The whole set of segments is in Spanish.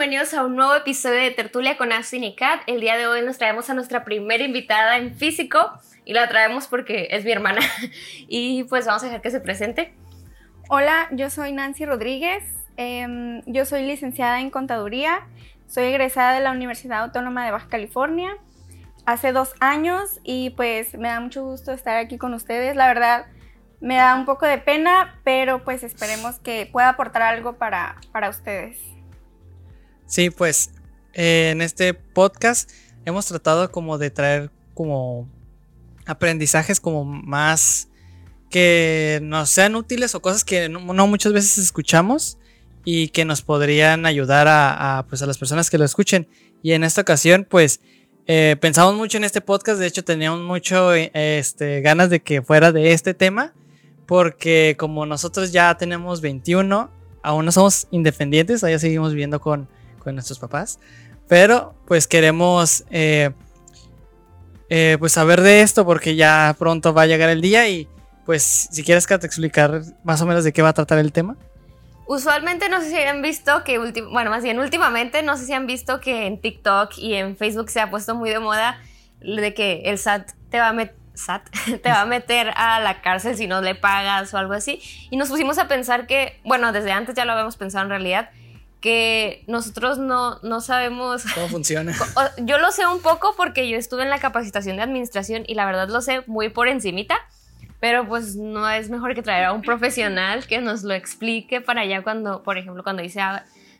bienvenidos a un nuevo episodio de Tertulia con Austin y Kat. El día de hoy nos traemos a nuestra primera invitada en físico y la traemos porque es mi hermana. Y pues vamos a dejar que se presente. Hola, yo soy Nancy Rodríguez. Em, yo soy licenciada en contaduría. Soy egresada de la Universidad Autónoma de Baja California hace dos años y pues me da mucho gusto estar aquí con ustedes. La verdad, me da un poco de pena, pero pues esperemos que pueda aportar algo para, para ustedes. Sí, pues eh, en este podcast hemos tratado como de traer como aprendizajes como más que nos sean útiles o cosas que no, muchas veces escuchamos y que nos podrían ayudar a, pues a las personas que lo escuchen. Y en esta ocasión, pues eh, pensamos mucho en este podcast, de hecho teníamos mucho este, ganas de que fuera de este tema, porque como nosotros ya tenemos 21, aún no somos independientes, todavía seguimos viviendo con, con nuestros papás. Pero pues queremos eh, eh, pues saber de esto porque ya pronto va a llegar el día y pues si quieres que te explicar más o menos de qué va a tratar el tema. Usualmente no sé si han visto que, bueno, más bien últimamente no sé si han visto que en TikTok y en Facebook se ha puesto muy de moda de que el SAT te va a meter te va a meter a la cárcel si no le pagas o algo así. Y nos pusimos a pensar que, bueno, desde antes ya lo habíamos pensado en realidad, que nosotros no, no sabemos cómo funciona. Yo lo sé un poco porque yo estuve en la capacitación de administración y la verdad lo sé muy por encimita, pero pues no es mejor que traer a un profesional que nos lo explique para allá cuando, por ejemplo, cuando dice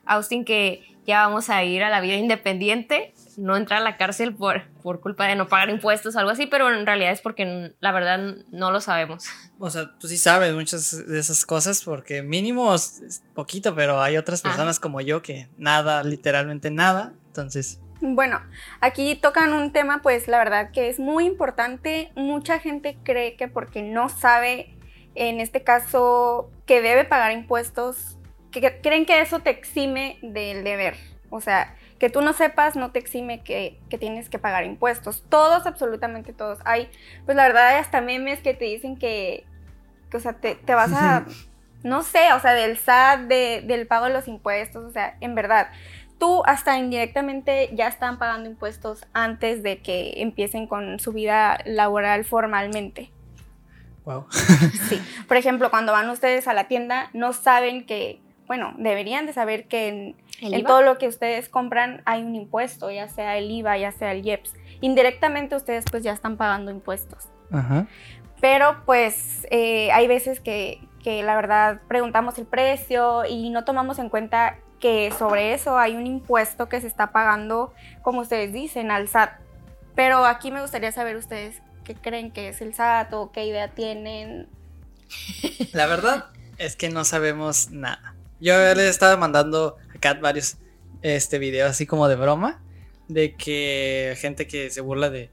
Austin que ya vamos a ir a la vida independiente, no entrar a la cárcel por, por culpa de no pagar impuestos o algo así, pero en realidad es porque la verdad no lo sabemos. O sea, tú sí sabes muchas de esas cosas porque mínimo es poquito, pero hay otras personas como yo que nada, literalmente nada, entonces... Bueno, aquí tocan un tema pues la verdad que es muy importante. Mucha gente cree que porque no sabe, en este caso, que debe pagar impuestos, que creen que eso te exime del deber. O sea, que tú no sepas no te exime que, tienes que pagar impuestos. Todos, absolutamente todos. Hay, pues la verdad, hay hasta memes que te dicen que, o sea, te, vas a, no sé, o sea, del SAT, del pago de los impuestos, o sea, en verdad. Tú hasta indirectamente ya están pagando impuestos antes de que empiecen con su vida laboral formalmente. Wow. sí. Por ejemplo, cuando van ustedes a la tienda, no saben que, bueno, deberían de saber que en, en todo lo que ustedes compran hay un impuesto, ya sea el IVA, ya sea el IEPS. Indirectamente ustedes pues ya están pagando impuestos. Pero pues eh, hay veces que, que la verdad preguntamos el precio y no tomamos en cuenta que sobre eso hay un impuesto que se está pagando, como ustedes dicen, al SAT. Pero aquí me gustaría saber ustedes qué creen que es el SAT o qué idea tienen. La verdad es que no sabemos nada. Yo le estaba mandando Cat varios este, videos así como de broma. De que gente que se burla de,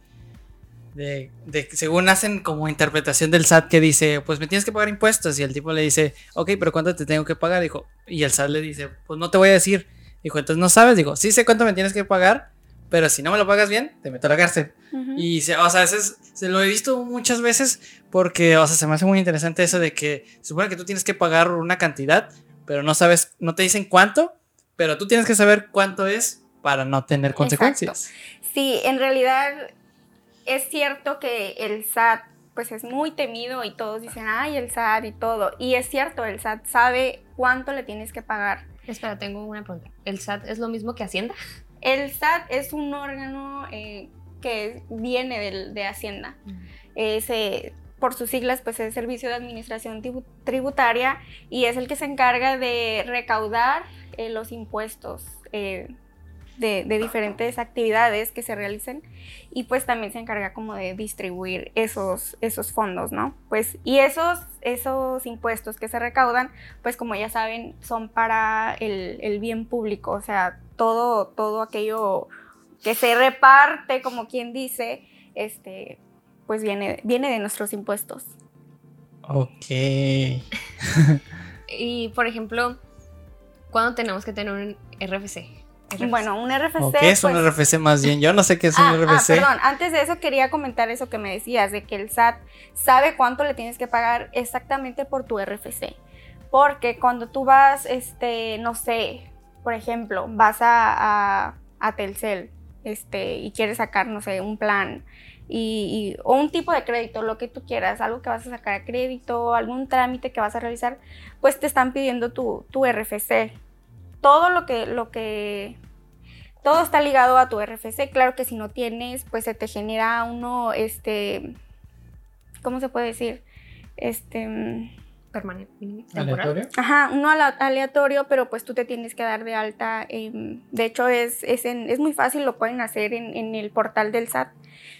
de, de, según hacen como interpretación del SAT que dice, pues me tienes que pagar impuestos. Y el tipo le dice, ok, pero ¿cuánto te tengo que pagar? Dijo, y el SAT le dice, pues no te voy a decir. Dijo, entonces no sabes. Digo, sí sé cuánto me tienes que pagar, pero si no me lo pagas bien, te meto a la cárcel. Y, se, o sea, se lo he visto muchas veces porque, o sea, se me hace muy interesante eso de que se supone que tú tienes que pagar una cantidad, pero no sabes, no te dicen cuánto pero tú tienes que saber cuánto es para no tener consecuencias. Sí, en realidad es cierto que el SAT pues es muy temido y todos dicen, ay, el SAT y todo. Y es cierto, el SAT sabe cuánto le tienes que pagar. Espera, tengo una pregunta. ¿El SAT es lo mismo que Hacienda? El SAT es un órgano eh, que viene de, de Hacienda. Ese, por sus siglas, pues es Servicio de Administración Tributaria y es el que se encarga de recaudar eh, los impuestos eh, de, diferentes actividades que se realicen y pues también se encarga como de distribuir esos, esos fondos, ¿no? Pues y esos, esos impuestos que se recaudan, pues como ya saben, son para el, bien público, o sea, todo, todo aquello que se reparte, como quien dice, este, pues viene, viene de nuestros impuestos. Ok. y por ejemplo, ¿Cuándo tenemos que tener un RFC? Bueno, un RFC. ¿Qué es un pues RFC más bien? Yo no sé qué es un ah, RFC. Ah, perdón, antes de eso quería comentar eso que me decías, de que el SAT sabe cuánto le tienes que pagar exactamente por tu RFC. Porque cuando tú vas, este, no sé, por ejemplo, vas a, a, Telcel este, y quieres sacar, no sé, un plan y, o un tipo de crédito, lo que tú quieras, algo que vas a sacar a crédito, algún trámite que vas a realizar, pues te están pidiendo tu, tu RFC. Todo lo que, lo que, todo está ligado a tu RFC. Claro que si no tienes, pues se te genera uno, este, ¿cómo se puede decir? Este permanente. ¿Aleatorio? Ajá, uno aleatorio, pero pues tú te tienes que dar de alta. de hecho, es, es, es, muy fácil, lo pueden hacer en, en, el portal del SAT.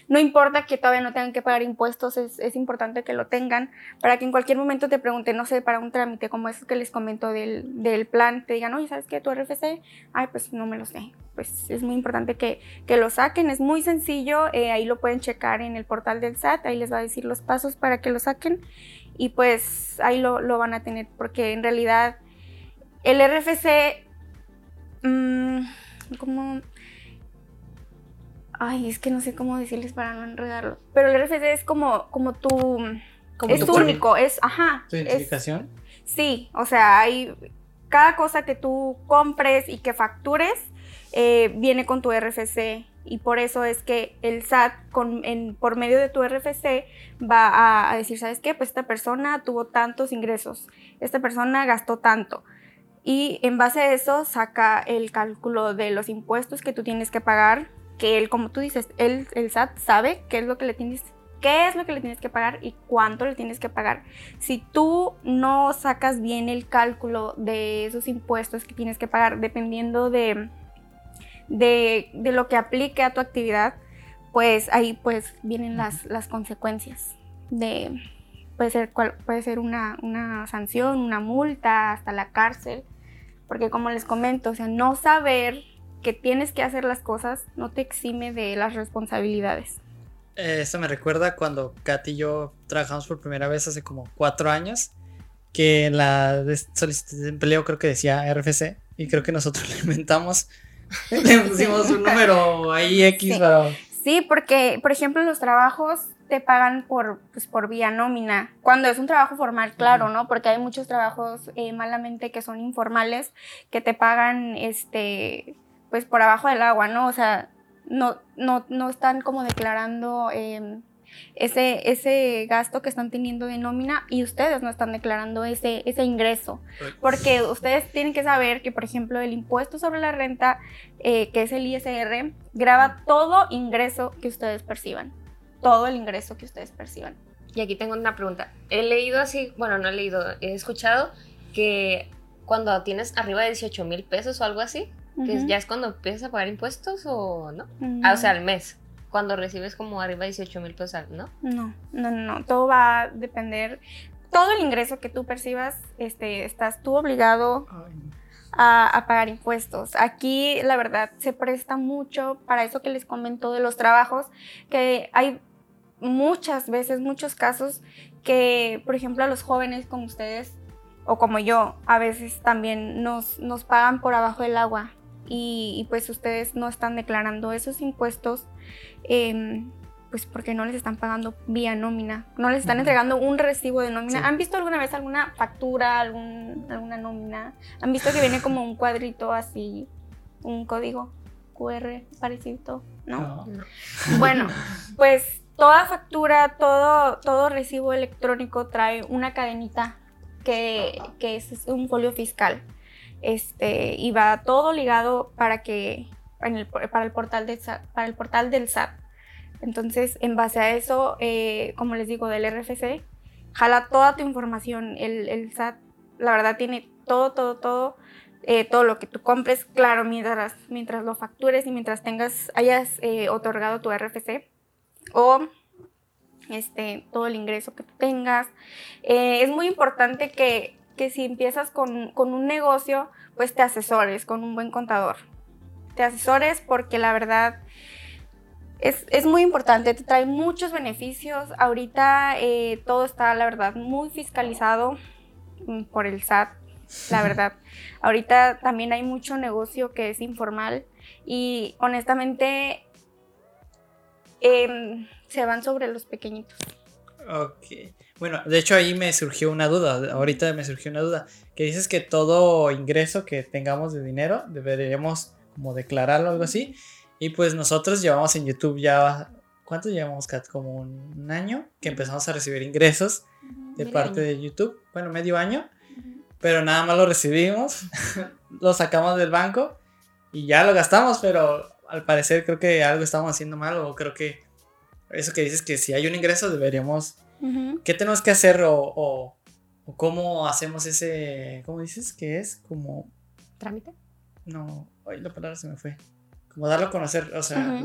No importa que todavía no tengan que pagar impuestos, es, importante que lo tengan para que en cualquier momento te pregunten, no sé, para un trámite como eso que les comento del, del plan, te digan, oye, ¿sabes qué? ¿Tu RFC? Ay, pues no me lo sé. Pues es muy importante que, que lo saquen, es muy sencillo, eh, ahí lo pueden checar en el portal del SAT, ahí les va a decir los pasos para que lo saquen y pues ahí lo, lo van a tener porque en realidad el RFC, mmm. Ay, es que no sé cómo decirles para no enredarlo. Pero el RFC es como, como tu... es único, es... Ajá. ¿Tu identificación? sí, o sea, hay... Cada cosa que tú compres y que factures eh, viene con tu RFC y por eso es que el SAT con, en, por medio de tu RFC va a, decir, ¿sabes qué? Pues esta persona tuvo tantos ingresos, esta persona gastó tanto. Y en base a eso saca el cálculo de los impuestos que tú tienes que pagar, que él, como tú dices, él, el SAT sabe qué es lo que le tienes qué es lo que le tienes que pagar y cuánto le tienes que pagar. Si tú no sacas bien el cálculo de esos impuestos que tienes que pagar, dependiendo de, de, lo que aplique a tu actividad, pues ahí pues vienen las, las consecuencias de, puede ser, puede ser una, una, sanción, una multa, hasta la cárcel, porque como les comento, o sea, no saber que tienes que hacer las cosas no te exime de las responsabilidades. Eh, esto me recuerda cuando Katy y yo trabajamos por primera vez hace como cuatro años, que en la solicitud de empleo creo que decía RFC, y creo que nosotros lo inventamos Le pusimos un número ahí X, sí. pero... Sí, porque, por ejemplo, los trabajos te pagan por, pues, por vía nómina. Cuando es un trabajo formal, claro, ¿no? Porque hay muchos trabajos eh, malamente que son informales, que te pagan, este, pues por abajo del agua, ¿no? O sea, no, no, no están como declarando eh, ese, ese gasto que están teniendo de nómina y ustedes no están declarando ese, ese ingreso. Porque ustedes tienen que saber que, por ejemplo, el impuesto sobre la renta, eh, que es el ISR, graba todo ingreso que ustedes perciban. Todo el ingreso que ustedes perciban. Y aquí tengo una pregunta. He leído así, bueno, no he leído, he escuchado que cuando tienes arriba de 18 mil pesos o algo así, que ya es cuando empiezas a pagar impuestos o no. Ah, o sea, al mes cuando recibes como arriba de 18 mil pesos, ¿no? No, no, no, todo va a depender, todo el ingreso que tú percibas, este, estás tú obligado a, pagar impuestos. Aquí, la verdad, se presta mucho para eso que les comento de los trabajos, que hay muchas veces, muchos casos que, por ejemplo, a los jóvenes como ustedes o como yo, a veces también nos, nos pagan por abajo del agua y, pues ustedes no están declarando esos impuestos, em, pues porque no les están pagando vía nómina, no les están entregando un recibo de nómina. ¿Han visto alguna vez alguna factura, algún, alguna nómina? ¿Han visto que viene como un cuadrito así, un código QR parecido? ¿No? Bueno, pues toda factura, todo, todo recibo electrónico trae una cadenita que, que es un folio fiscal este, y va todo ligado para que para el portal para el portal del SAT. Entonces, en base a eso, eh, como les digo, del RFC, jala toda tu información. El, el SAT, la verdad, tiene todo, todo, todo, eh, todo lo que tú compres, claro, mientras, mientras lo factures y mientras tengas, hayas eh, otorgado tu RFC o este, todo el ingreso que tengas. es muy importante que que si empiezas con, un negocio, pues te asesores con un buen contador. Te asesores porque la verdad es, muy importante, te trae muchos beneficios. Ahorita eh, todo está, la verdad, muy fiscalizado mm, por el SAT, la verdad. Ahorita también hay mucho negocio que es informal y honestamente em, se van sobre los pequeñitos. Ok. Bueno, de hecho ahí me surgió una duda, ahorita me surgió una duda, que dices que todo ingreso que tengamos de dinero deberíamos como declararlo o algo así. Y pues nosotros llevamos en YouTube ya, ¿cuánto llevamos, Kat? Como un año que empezamos a recibir ingresos de Medio parte año. de YouTube. Bueno, medio año. Pero nada más lo recibimos, lo sacamos del banco y ya lo gastamos, pero al parecer creo que algo estamos haciendo mal o creo que eso que dices que si hay un ingreso deberíamos ¿Qué tenemos que hacer o, o- o cómo hacemos ese, ¿cómo dices? que es? Como, ¿Trámite? no, hoy la palabra se me fue. Como darlo a conocer, o sea,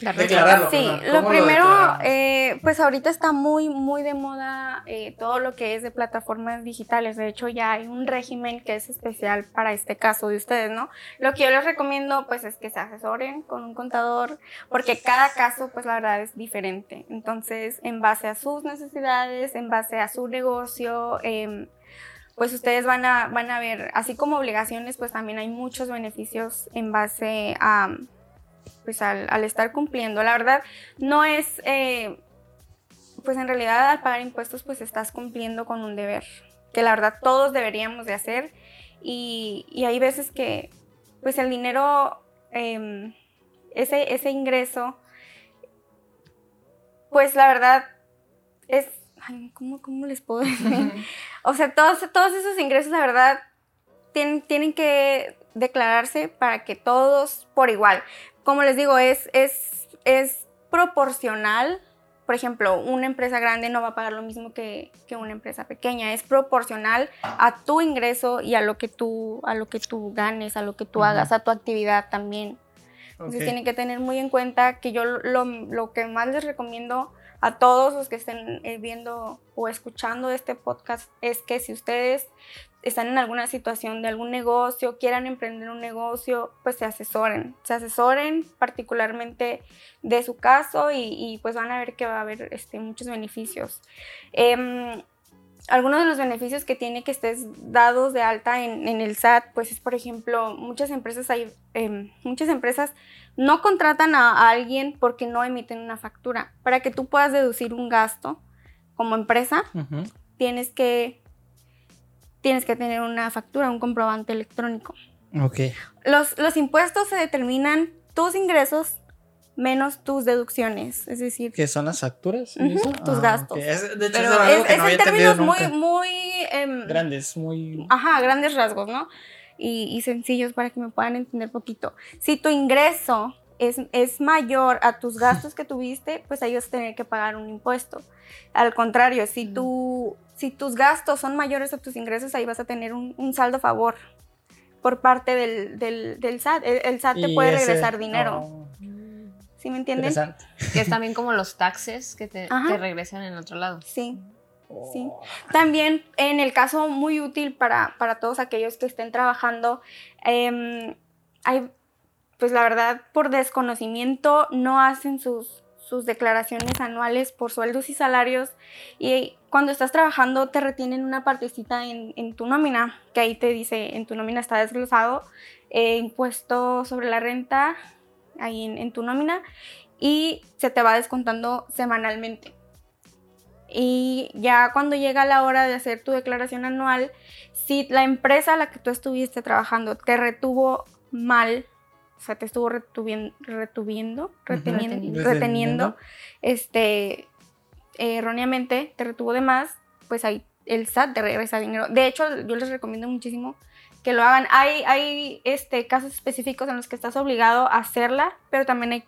declararlo. Sí, lo ¿Cómo primero, eh, pues ahorita está muy, muy de moda eh, todo lo que es de plataformas digitales. De hecho, ya hay un régimen que es especial para este caso de ustedes, ¿no? Lo que yo les recomiendo, pues, es que se asesoren con un contador, porque cada caso, pues, la verdad es diferente. Entonces, en base a sus necesidades, en base a su negocio, em, pues ustedes van a, van a ver, así como obligaciones, pues también hay muchos beneficios en base a, pues al, al estar cumpliendo. La verdad, no es, eh, pues en realidad al pagar impuestos, pues estás cumpliendo con un deber, que la verdad todos deberíamos de hacer. Y, y hay veces que, pues el dinero, em, ese, ese ingreso, pues la verdad es, ay, ¿cómo, cómo les puedo decir? O sea, todos, todos esos ingresos, la verdad, tienen, tienen que declararse para que todos por igual. Como les digo, es, es, es proporcional. Por ejemplo, una empresa grande no va a pagar lo mismo que, que una empresa pequeña. Es proporcional a tu ingreso y a lo que tú, a lo que tú ganes, a lo que tú hagas, a tu actividad también. Entonces ok. tienen que tener muy en cuenta que yo lo, lo que más les recomiendo a todos los que estén eh, viendo o escuchando este podcast es que si ustedes están en alguna situación de algún negocio, quieran emprender un negocio, pues se asesoren, se asesoren particularmente de su caso y, pues van a ver que va a haber este, muchos beneficios. Em, algunos de los beneficios que tiene que estés dados de alta en, en el SAT, pues es por ejemplo, muchas empresas hay, em, muchas empresas no contratan a, a alguien porque no emiten una factura. Para que tú puedas deducir un gasto como empresa, tienes que, tienes que tener una factura, un comprobante electrónico. Ok. Los, los impuestos se determinan tus ingresos menos tus deducciones, es decir, ¿Qué son las facturas? Ujú, ¿Eso? tus Ah, gastos. Es- de hecho, Pero es que no en términos muy, nunca. muy em, Grandes, muy... Ajá, grandes rasgos, ¿no? Y, y sencillos para que me puedan entender poquito. Si tu ingreso es, es mayor a tus gastos que tuviste, pues ahí vas a tener que pagar un impuesto. Al contrario, si, tu, si tus gastos son mayores a tus ingresos, ahí vas a tener un, un saldo a favor por parte del, del, del SAT. El, el SAT te puede ese- regresar dinero. oh, ¿Sí me entienden? Que es también como los taxes que te, te regresan en otro lado. Sí. Sí. Oh, También en el caso muy útil para, para todos aquellos que estén trabajando, em, hay, pues la verdad, por desconocimiento no hacen sus, sus declaraciones anuales por sueldos y salarios y cuando estás trabajando te retienen una partecita en, en tu nómina, que ahí te dice, en tu nómina está desglosado, eh, impuesto sobre la renta, ahí en, en tu nómina, y se te va descontando semanalmente. Y ya cuando llega la hora de hacer tu declaración anual, si la empresa a la que tú estuviste trabajando te retuvo mal, o sea, te estuvo retuvien- retuviendo, reteniendo, Reteniendo. reteniendo, este, eh, erróneamente, te retuvo de más, pues ahí el SAT te regresa dinero. De hecho, yo les recomiendo muchísimo que lo hagan. Hay, hay este, casos específicos en los que estás obligado a hacerla, pero también hay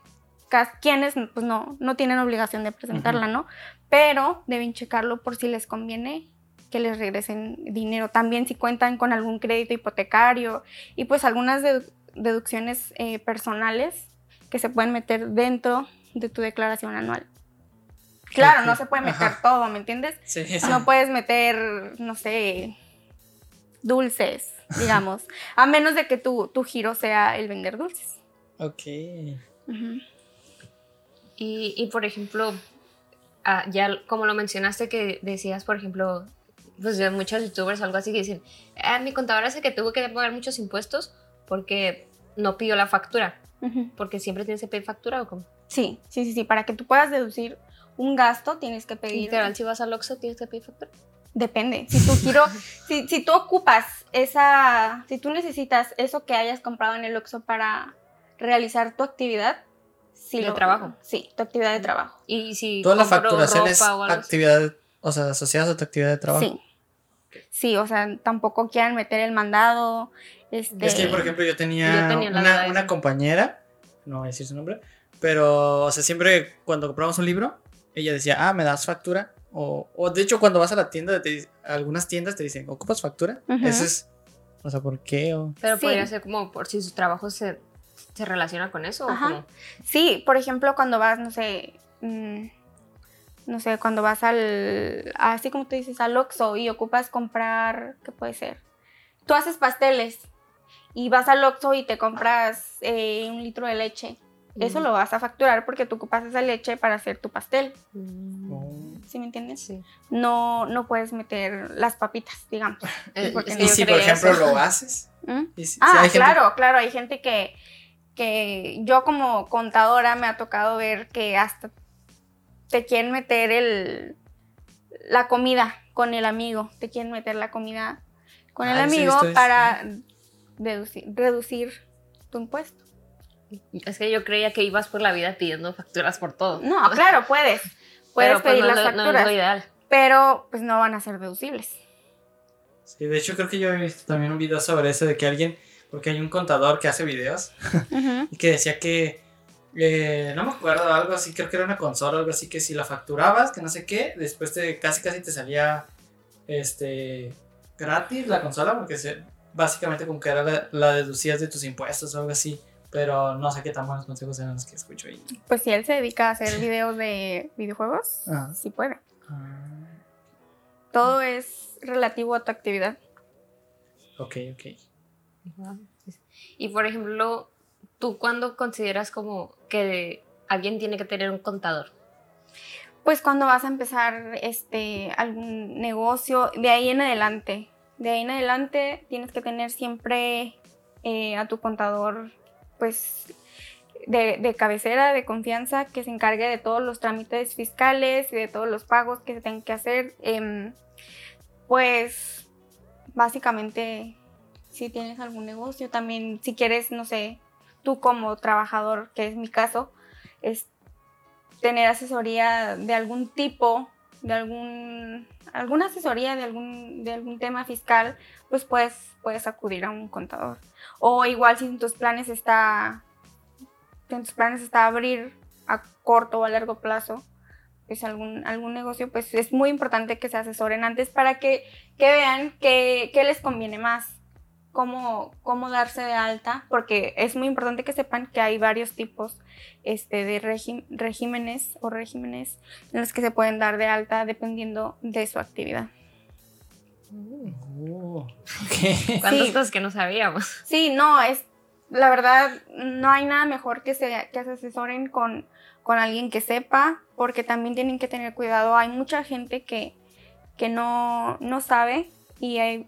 quienes pues, no, no tienen obligación de presentarla, ¿no? Pero deben checarlo por si les conviene que les regresen dinero. También si cuentan con algún crédito hipotecario y pues algunas dedu- deducciones eh, personales que se pueden meter dentro de tu declaración anual. Claro, no se puede meter ajá. todo, ¿me entiendes? Sí, sí. No puedes meter, no sé, dulces, digamos, a menos de que tu, tu giro sea el vender dulces. Ok. Y, y, por ejemplo, ah, ya como lo mencionaste que decías, por ejemplo, pues de muchos youtubers o algo así que dicen, ah, mi contador hace que tuvo que pagar muchos impuestos porque no pidió la factura, porque siempre tienes que pedir factura o cómo. Sí, sí, sí, sí, para que tú puedas deducir un gasto, tienes que pedir. Literal, si vas al Oxxo, tienes que pedir factura. Depende. Si tú quiero, si, si tú ocupas esa, si tú necesitas eso que hayas comprado en el Oxxo para realizar tu actividad, sí De lo- trabajo. Sí, tu actividad de trabajo. Y si Toda la compro facturación es ropa o actividad, o sea, asociadas a tu actividad de trabajo. Sí. Sí, o sea, tampoco quieran meter el mandado. Este, Es que, por ejemplo, yo tenía, Yo tenía la una, una compañera, no voy a decir su nombre, pero, o sea, siempre cuando compramos un libro, ella decía, ah, ¿me das factura? O, o de hecho, cuando vas a la tienda, te, a algunas tiendas te dicen, ¿ocupas factura? Ujú. Eso es, o sea, ¿por qué? O, Pero Sí. podría ser como por si su trabajo se, se relaciona con eso. Ajá. O como, Sí, por ejemplo, cuando vas, no sé, mm, no sé, cuando vas al, así como tú dices, al Oxxo y ocupas comprar, ¿qué puede ser? Tú haces pasteles y vas al Oxxo y te compras eh, un litro de leche. Eso Mm. lo vas a facturar porque tú ocupas esa leche para hacer tu pastel. mm, o- ¿Sí me entiendes? sí. No, no puedes meter las papitas, digamos. Eh, no Y si, por ejemplo, eso. lo haces. ¿Mm? si Ah, gente- claro, claro, hay gente que, que yo como contadora me ha tocado ver que hasta te quieren meter el, la comida con el amigo, te quieren meter la comida con el Ah, amigo para reducir, reducir tu impuesto. Es que yo creía que ibas por la vida pidiendo facturas por todo. No, claro, puedes, puedes Pero, pues, pedir no, las es lo- no es facturas, lo ideal. pero pues no van a ser deducibles. Sí, de hecho, creo que yo he visto también un video sobre eso de que alguien, porque hay un contador que hace videos y que decía que, eh, no me acuerdo, algo así, creo que era una consola, algo así, que si la facturabas, que no sé qué, después te, casi casi te salía este gratis la consola, porque se, básicamente como que era la, la deducías de tus impuestos o algo así, pero no sé qué tan buenos consejos eran los que escucho ahí. Pues si él se dedica a hacer videos de videojuegos, Ajá. sí puede. Ah, Todo es relativo a tu actividad. ok, ok. Y por ejemplo, ¿tú cuándo consideras como que alguien tiene que tener un contador? Pues cuando vas a empezar este algún negocio, de ahí en adelante. De ahí en adelante tienes que tener siempre eh, a tu contador, pues, de, de cabecera, de confianza, que se encargue de todos los trámites fiscales y de todos los pagos que se tengan que hacer. Em, pues, básicamente, si tienes algún negocio, también, si quieres, no sé, tú como trabajador, que es mi caso, es tener asesoría de algún tipo, de algún alguna asesoría de algún de algún tema fiscal, pues puedes puedes acudir a un contador. O igual si en tus planes está en tus planes está abrir a corto o a largo plazo pues algún algún negocio, pues es muy importante que se asesoren antes para que, que vean qué les conviene más. Cómo, cómo darse de alta, porque es muy importante que sepan que hay varios tipos este, de regímenes o regímenes en los que se pueden dar de alta dependiendo de su actividad. Oh, ok. ¿Cuántas Sí. cosas que no sabíamos? Sí, no, es la verdad, no hay nada mejor que se, que se asesoren con, con alguien que sepa, porque también tienen que tener cuidado. Hay mucha gente que, que no, no sabe y hay,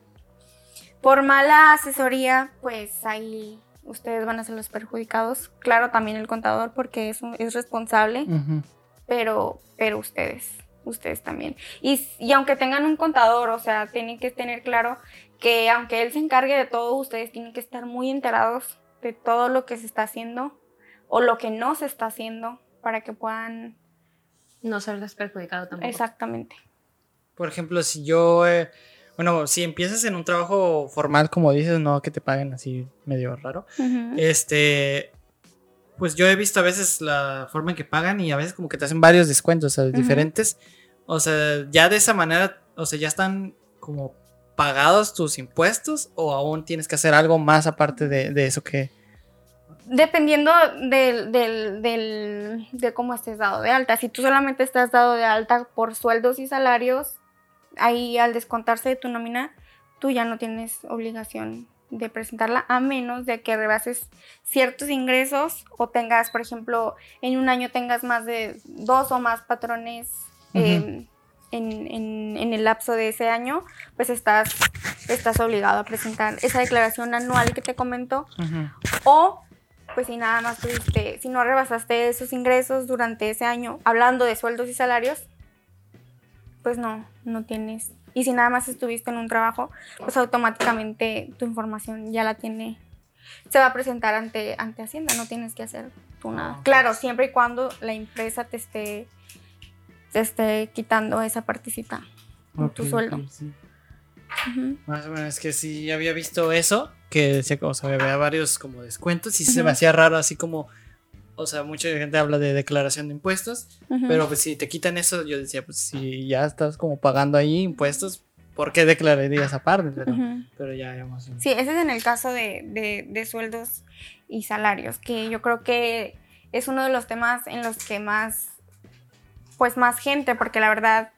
por mala asesoría, pues ahí ustedes van a ser los perjudicados. Claro, también el contador porque es, un- es responsable. Pero, pero ustedes, ustedes también. Y, y aunque tengan un contador, o sea, tienen que tener claro que aunque él se encargue de todo, ustedes tienen que estar muy enterados de todo lo que se está haciendo o lo que no se está haciendo para que puedan No salgas perjudicado tampoco. exactamente. Por ejemplo, si yo, eh, bueno, si empiezas en un trabajo formal, como dices, no que te paguen así medio raro, este, pues yo he visto a veces la forma en que pagan y a veces como que te hacen varios descuentos, o sea, diferentes. O sea, ya de esa manera, o sea, ya están como pagados tus impuestos o aún tienes que hacer algo más aparte de, de eso que... Dependiendo del, del- del- de cómo estés dado de alta. Si tú solamente estás dado de alta por sueldos y salarios, ahí al descontarse de tu nómina, tú ya no tienes obligación de presentarla a menos de que rebases ciertos ingresos o tengas, por ejemplo, en un año tengas más de dos o más patrones eh, en, en- en el lapso de ese año, pues estás, estás obligado a presentar esa declaración anual que te comento. O pues si nada más tuviste, si no rebasaste esos ingresos durante ese año, hablando de sueldos y salarios, pues no, no tienes. Y si nada más estuviste en un trabajo, pues automáticamente tu información ya la tiene, se va a presentar ante, ante Hacienda, no tienes que hacer tú nada. Ah, ok. Claro, siempre y cuando la empresa te esté, te esté quitando esa partecita tu sueldo. sí. Más o menos es que sí había visto eso, que decía que o sea, había varios como descuentos y se Ujú. me hacía raro así como, o sea, mucha gente habla de declaración de impuestos, pero pues si te quitan eso, yo decía, pues si ya estás como pagando ahí impuestos, ¿por qué declararías aparte? Pero, ya, menos. Sí, ese es en el caso de, de- de sueldos y salarios, que yo creo que es uno de los temas en los que más, pues más gente, porque la verdad,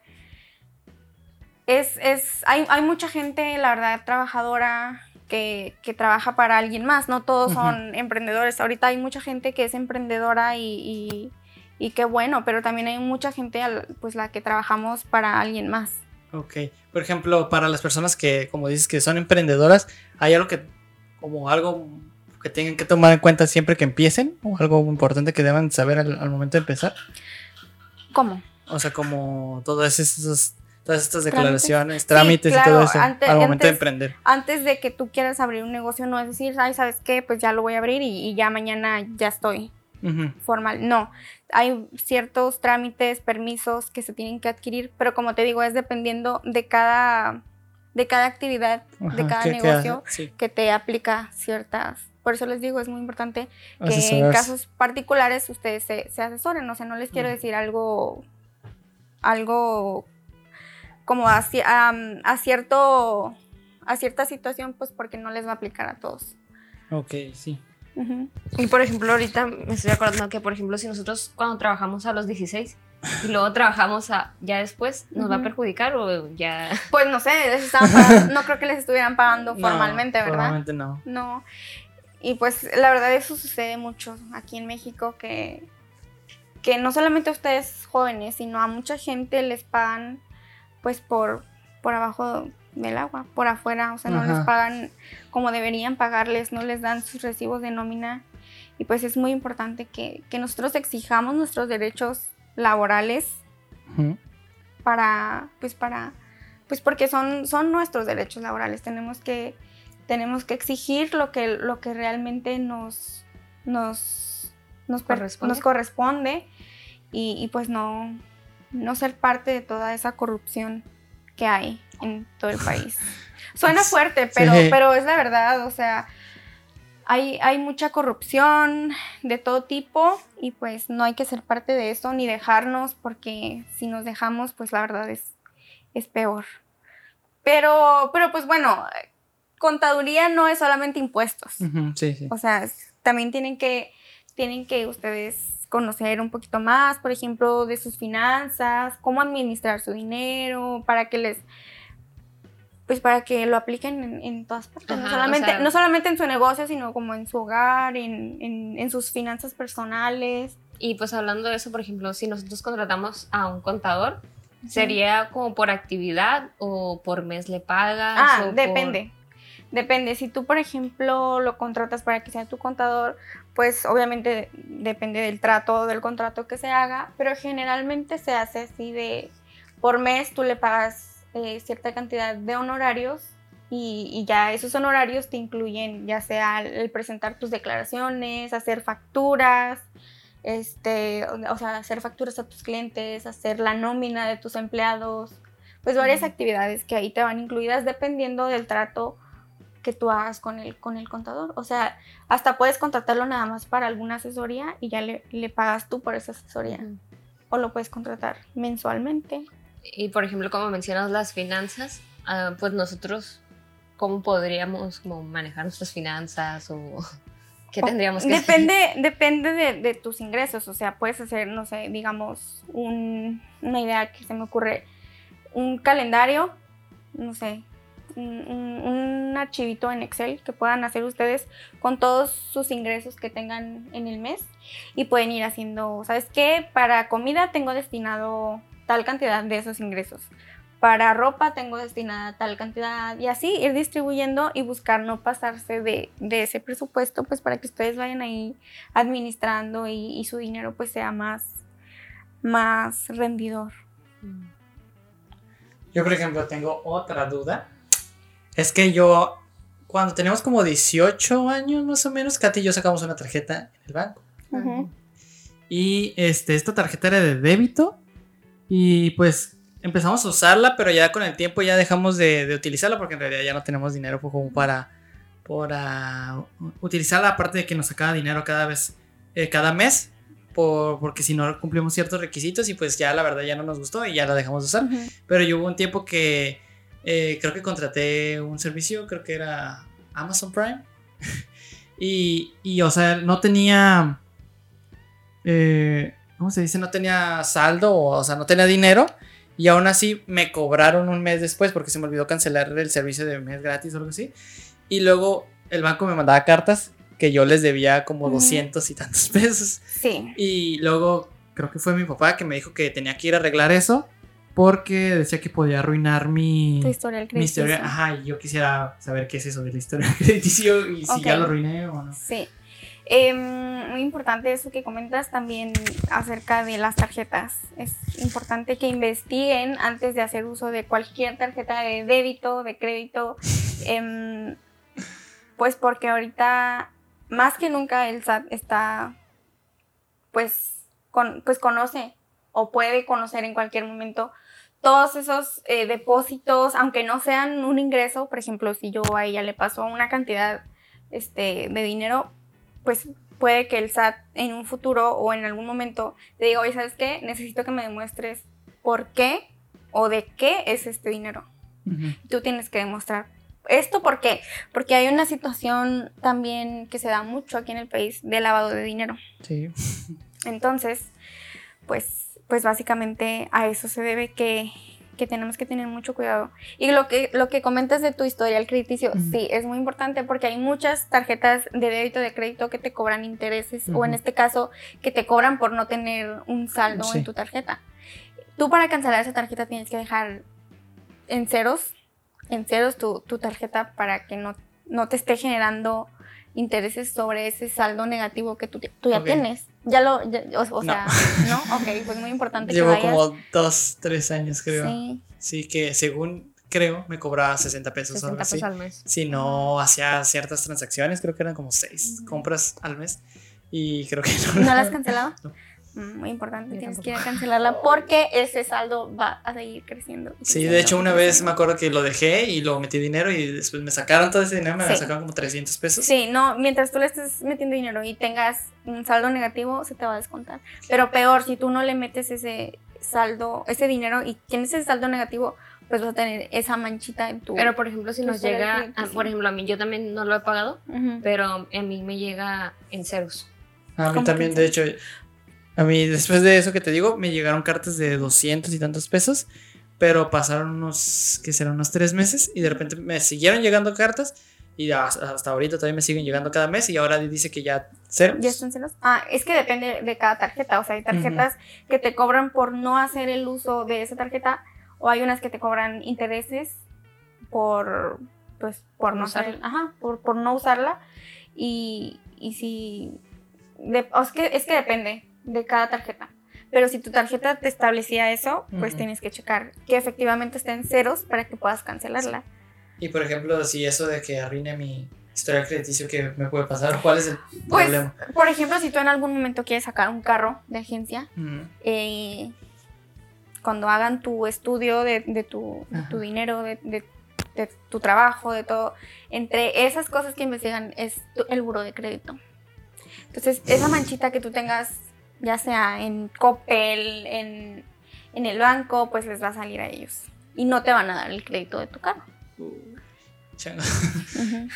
es, es, hay, hay mucha gente, la verdad, trabajadora que, que trabaja para alguien más, no todos son emprendedores, ahorita hay mucha gente que es emprendedora y, y, y qué bueno, pero también hay mucha gente, al- pues la que trabajamos para alguien más. Ok, por ejemplo, para las personas que, como dices, que son emprendedoras, ¿hay algo que, como algo que tengan que tomar en cuenta siempre que empiecen? ¿O algo importante que deban saber al, al momento de empezar? ¿Cómo? O sea, como todas estas, todas estas declaraciones, trámites y claro, todo eso ante- al momento de antes- emprender. antes de que tú quieras abrir un negocio, no es decir, ay, ¿sabes qué? Pues ya lo voy a abrir y, y ya mañana ya estoy formal. No, hay ciertos trámites, permisos que se tienen que adquirir, pero como te digo, es dependiendo de cada, de cada actividad, de cada ¿qué- qué negocio? Sí, que te aplica ciertas. Por eso les digo, es muy importante que en casos particulares ustedes se, se asesoren. O sea, no les quiero decir algo, algo como a, cierto, a cierta situación, pues porque no les va a aplicar a todos. Ok, sí. Ujú. Y por ejemplo, ahorita me estoy acordando que, por ejemplo, si nosotros cuando trabajamos a los 16 y luego trabajamos a, ya después, ¿nos va a perjudicar o ya? Pues no sé, les estaban pagando- no creo que les estuvieran pagando No, formalmente, ¿verdad? Formalmente no. No. Y pues la verdad eso sucede mucho aquí en México que, que no solamente a ustedes jóvenes, sino a mucha gente les pagan pues por, por abajo del agua, por afuera, o sea, no les pagan como deberían pagarles, no les dan sus recibos de nómina. Y pues es muy importante que, que nosotros exijamos nuestros derechos laborales para, pues para, pues porque son, son nuestros derechos laborales. Tenemos que, tenemos que exigir lo que, lo que realmente nos, nos, nos, Corresponde. nos corresponde y, y, pues no, no ser parte de toda esa corrupción que hay en todo el país. Suena fuerte, pero, Sí. pero es la verdad, o sea, hay, hay mucha corrupción de todo tipo y pues no hay que ser parte de eso ni dejarnos porque si nos dejamos pues la verdad es, es peor. Pero, pero pues bueno, contaduría no es solamente impuestos. sí, sí. O sea, también tienen que, tienen que ustedes conocer un poquito más, por ejemplo, de sus finanzas, cómo administrar su dinero, para que les, pues para que lo apliquen en, en todas partes. no, o solamente, sea- no solamente en su negocio, sino como en su hogar, en, en- en sus finanzas personales. Y pues hablando de eso, por ejemplo, si nosotros contratamos a un contador, ¿sería como por actividad o por mes le pagas? Ah, o por- depende. Depende. Si tú, por ejemplo, lo contratas para que sea tu contador, pues obviamente depende del trato, del contrato que se haga, pero generalmente se hace así de por mes tú le pagas eh, cierta cantidad de honorarios y, y ya esos honorarios te incluyen ya sea el, presentar tus declaraciones, hacer facturas, este, o sea, hacer facturas a tus clientes, hacer la nómina de tus empleados, pues varias actividades que ahí te van incluidas dependiendo del trato que tú hagas con el, con el contador. O sea, hasta puedes contratarlo nada más para alguna asesoría y ya le, le pagas tú por esa asesoría. O lo puedes contratar mensualmente. Y por ejemplo, como mencionas las finanzas, ah, pues nosotros, ¿cómo podríamos como manejar nuestras finanzas o qué O- tendríamos que hacer? Depende, depende de, de tus ingresos. O sea, puedes hacer, no sé, digamos, un- una idea que se me ocurre, un calendario, no sé, un, un- archivito en Excel que puedan hacer ustedes con todos sus ingresos que tengan en el mes y pueden ir haciendo, ¿sabes qué? Para comida tengo destinado tal cantidad de esos ingresos. para ropa tengo destinada tal cantidad y así ir distribuyendo y buscar no pasarse de, de ese presupuesto pues para que ustedes vayan ahí administrando y, y su dinero pues sea más, más rendidor. Yo, por ejemplo, tengo otra duda. Es que yo, cuando teníamos como 18 años más o menos, Katy y yo sacamos una tarjeta en el banco. Y este, esta tarjeta era de débito. Y pues empezamos a usarla, pero ya con el tiempo ya dejamos de, de utilizarla porque en realidad ya no tenemos dinero como para, para utilizarla, aparte de que nos sacaba dinero cada vez, eh, cada mes. Por, porque si no cumplimos ciertos requisitos y pues ya la verdad ya no nos gustó y ya la dejamos de usar. Pero yo hubo un tiempo que eh, creo que contraté un servicio, creo que era Amazon Prime. y, y, o sea, no tenía. eh, ¿Cómo se dice? No tenía saldo, o, sea, no tenía dinero. Y aún así me cobraron un mes después porque se me olvidó cancelar el servicio de mes gratis o algo así. Y luego el banco me mandaba cartas que yo les debía como Ujú. 200 y tantos pesos. Sí. Y luego creo que fue mi papá que me dijo que tenía que ir a arreglar eso porque decía que podía arruinar mi, Tu historial mi crediticio. historia. Ajá, y yo quisiera saber qué es eso de la historia crediticio y si ya lo arruiné o no. Sí. Em, muy importante eso que comentas también acerca de las tarjetas. Es importante que investiguen antes de hacer uso de cualquier tarjeta de débito, de crédito, em, pues porque ahorita más que nunca el SAT está, pues, con, pues conoce o puede conocer en cualquier momento todos esos eh, depósitos, aunque no sean un ingreso, por ejemplo, si yo a ella le paso una cantidad este, de dinero, pues puede que el SAT en un futuro o en algún momento te diga, oye, ¿sabes qué? Necesito que me demuestres por qué o de qué es este dinero. Tú tienes que demostrar. ¿Esto por qué? Porque hay una situación también que se da mucho aquí en el país de lavado de dinero. Sí. Entonces, pues, pues básicamente a eso se debe que, que tenemos que tener mucho cuidado. Y lo que, lo que comentas de tu historial crediticio, sí, es muy importante porque hay muchas tarjetas de débito de crédito que te cobran intereses o en este caso que te cobran por no tener un saldo Sí. en tu tarjeta. Tú para cancelar esa tarjeta tienes que dejar en ceros, en ceros tu, tu tarjeta para que no, no te esté generando intereses sobre ese saldo negativo que tú, tú ya tienes. Ya lo, ya- o, o No. sea, ¿no? Ok, pues muy importante Llevo que vayas. como dos, tres años creo. Sí. Sí, que según creo me cobraba 60 pesos o 60 algo así. pesos al mes. Si no hacía ciertas transacciones, creo que eran como seis compras al mes. Y creo que no. ¿no la has cancelado? No. Mm, Muy importante, Yo tienes tampoco. que ir a cancelarla porque ese saldo va a seguir creciendo. Sí, de hecho una vez me acuerdo que lo dejé y lo metí dinero y después me sacaron todo ese dinero, me Sí. sacaron como 300 pesos. Sí, no, mientras tú le estés metiendo dinero y tengas un saldo negativo, se te va a descontar. Pero peor, si tú no le metes ese saldo, ese dinero y tienes ese saldo negativo, pues vas a tener esa manchita en tu... Pero por ejemplo, si nos llega, a- por ejemplo, a mí yo también no lo he pagado, pero a mí me llega en ceros. A mí ¿Cómo también, de hecho, a mí después de eso que te digo, me llegaron cartas de 200 y tantos pesos, pero pasaron unos, que serán unos tres meses y de repente me siguieron llegando cartas y hasta, ahorita todavía me siguen llegando cada mes y ahora dice que ya cero. ¿Ya están celos? Ah, es que depende de cada tarjeta. O sea, hay tarjetas que te cobran por no hacer el uso de esa tarjeta o hay unas que te cobran intereses por, pues, por Por no usarla. usarla. Ajá, por, por no usarla. Y, y si... de- o es, que, es que depende de cada tarjeta. Pero si tu tarjeta te establecía eso, pues Ujú. tienes que checar que efectivamente esté en ceros para que puedas cancelarla. Y por ejemplo, si eso de que arruine mi historial crediticio, ¿qué me puede pasar? ¿Cuál es el Pues, problema? por ejemplo, si tú en algún momento quieres sacar un carro de agencia, Mm, eh, cuando hagan tu estudio de, de tu, de tu dinero, de, de- de tu trabajo, de todo, entre esas cosas que investigan es tu- el buro de crédito. Entonces, esa manchita que tú tengas, ya sea en Coppel, en, en el banco, pues les va a salir a ellos. Y no te van a dar el crédito de tu carro. chango.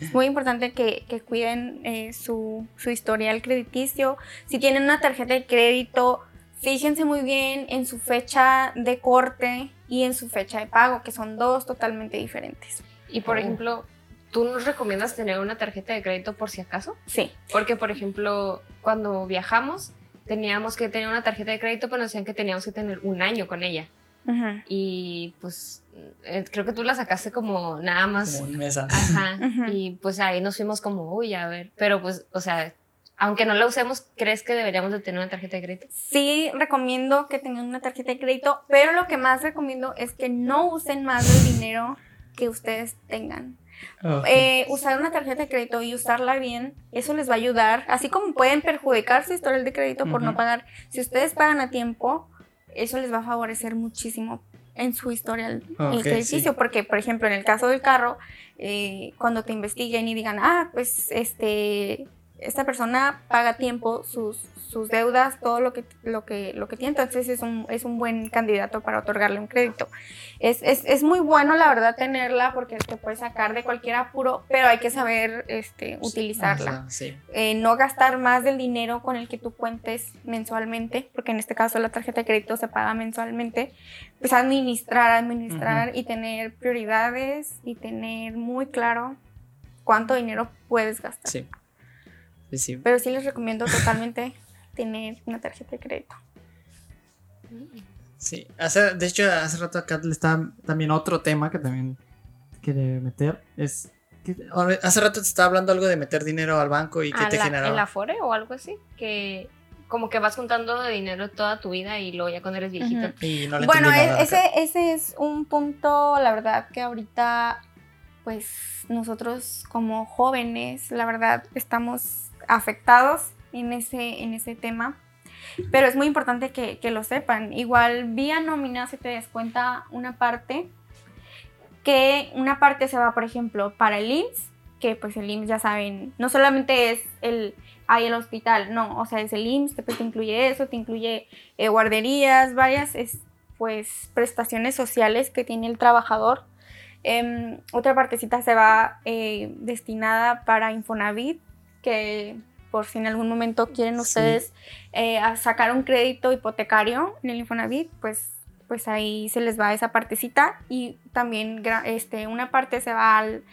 Es muy importante que, que cuiden eh, su, su historial crediticio. Si tienen una tarjeta de crédito, fíjense muy bien en su fecha de corte y en su fecha de pago, que son dos totalmente diferentes. Y por Oh. ejemplo, ¿tú nos recomiendas tener una tarjeta de crédito por si acaso? Sí, Porque, por ejemplo, cuando viajamos, teníamos que tener una tarjeta de crédito, pero nos decían que teníamos que tener un año con ella. Ujú. y pues eh, creo que tú la sacaste como nada más. Como un mes antes. Ajá. Y pues ahí nos fuimos como, uy, a ver. Pero pues, o sea, aunque no la usemos, ¿crees que deberíamos de tener una tarjeta de crédito? Sí recomiendo que tengan una tarjeta de crédito, pero lo que más recomiendo es que no usen más del dinero que ustedes tengan. Ok. Eh, usar una tarjeta de crédito y usarla bien, eso les va a ayudar, así como pueden perjudicar su historial de crédito por no pagar. Si ustedes pagan a tiempo, eso les va a favorecer muchísimo en su historial Ok, el crediticio, sí. porque por ejemplo en el caso del carro, eh, cuando te investiguen y digan, ah, pues este, esta persona paga a tiempo sus, sus deudas, todo lo que, lo que, lo que tiene, entonces es un, es un buen candidato para otorgarle un crédito. Es, es, es muy bueno, la verdad, tenerla porque te puede sacar de cualquier apuro, pero hay que saber este, utilizarla. Sí. Eh, no gastar más del dinero con el que tú cuentes mensualmente, porque en este caso la tarjeta de crédito se paga mensualmente. Pues administrar, administrar y tener prioridades y tener muy claro cuánto dinero puedes gastar. Sí. Pero sí les recomiendo totalmente tener una tarjeta de crédito. Sí, hace, de hecho, hace rato acá le estaba también otro tema que también quiere meter. Es que hace rato te estaba hablando algo de meter dinero al banco y que ¿A te la- generaba. ¿El Afore o algo así? Que como que vas juntando de dinero toda tu vida y luego ya cuando eres viejito. Ujú. Y no le Bueno, ese, ese es un punto, la verdad, que ahorita, pues nosotros como jóvenes, la verdad, estamos afectados en ese, en ese tema. Pero es muy importante que, que lo sepan. Igual vía nómina se te descuenta una parte, que una parte se va, por ejemplo, para el IMSS, que pues el IMSS ya saben, no solamente es el, hay el hospital, no, o sea, es el IMSS, te, pues, te incluye eso, te incluye eh, guarderías, varias es, pues prestaciones sociales que tiene el trabajador. Em, otra partecita se va eh, destinada para Infonavit, que por si en algún momento quieren Sí. ustedes eh, sacar un crédito hipotecario en el Infonavit, pues, pues ahí se les va esa partecita y también este, una parte se va al-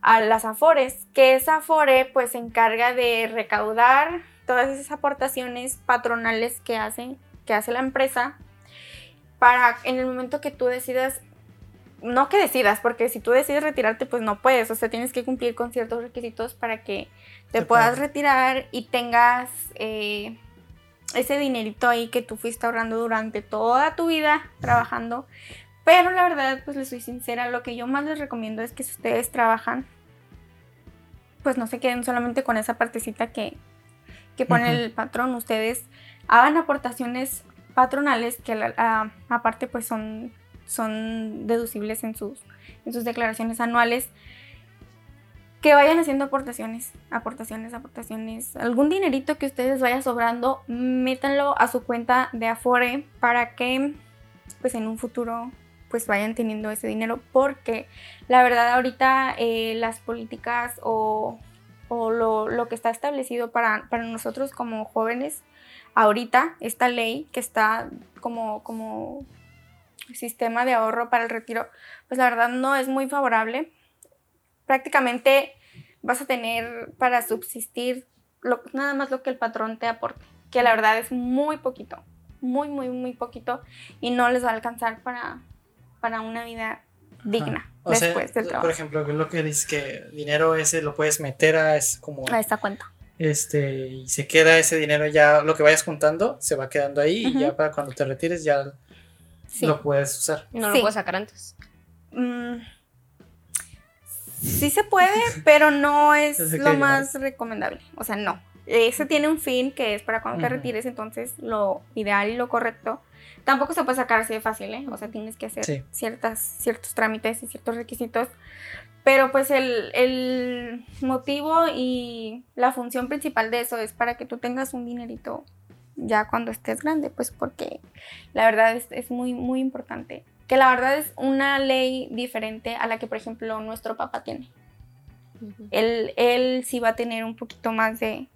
a las Afores, que esa Afore pues se encarga de recaudar todas esas aportaciones patronales que hacen, que hace la empresa para en el momento que tú decidas no que decidas, porque si tú decides retirarte, pues no puedes, o sea, tienes que cumplir con ciertos requisitos para que te Te puedas retirar y tengas eh, ese dinerito ahí que tú fuiste ahorrando durante toda tu vida trabajando. Pero la verdad, pues les soy sincera, lo que yo más les recomiendo es que si ustedes trabajan, pues no se queden solamente con esa partecita que, que pone el patrón, ustedes hagan aportaciones patronales que la- a- aparte pues son, son deducibles en sus, en sus declaraciones anuales que vayan haciendo aportaciones, aportaciones, aportaciones. Algún dinerito que ustedes vaya sobrando, métanlo a su cuenta de Afore para que pues en un futuro pues vayan teniendo ese dinero porque la verdad ahorita eh, las políticas o, o lo, lo que está establecido para, para nosotros como jóvenes ahorita, esta ley que está como, como sistema de ahorro para el retiro, pues la verdad no es muy favorable prácticamente vas a tener para subsistir lo- nada más lo que el patrón te aporte, que la verdad es muy poquito, muy, muy, muy poquito y no les va a alcanzar para, para una vida digna O sea, después del trabajo. por ejemplo, lo que dices que dinero ese lo puedes meter a es como a esta cuenta. este y se queda ese dinero ya lo que vayas juntando se va quedando ahí y ya para cuando te retires ya Sí. lo puedes usar. No Sí. lo puedes sacar antes. Mm, sí se puede, pero no es lo más recomendable. O sea, no. Ese tiene un fin que es para cuando te retires, entonces lo ideal y lo correcto. Tampoco se puede sacar así de fácil, ¿eh? O sea, tienes que hacer Sí. ciertas, ciertos trámites y ciertos requisitos. Pero pues el, el motivo y la función principal de eso es para que tú tengas un dinerito ya cuando estés grande, pues porque la verdad es, es muy, muy importante. Que la verdad es una ley diferente a la que, por ejemplo, nuestro papá tiene. Él, él sí va a tener un poquito más de,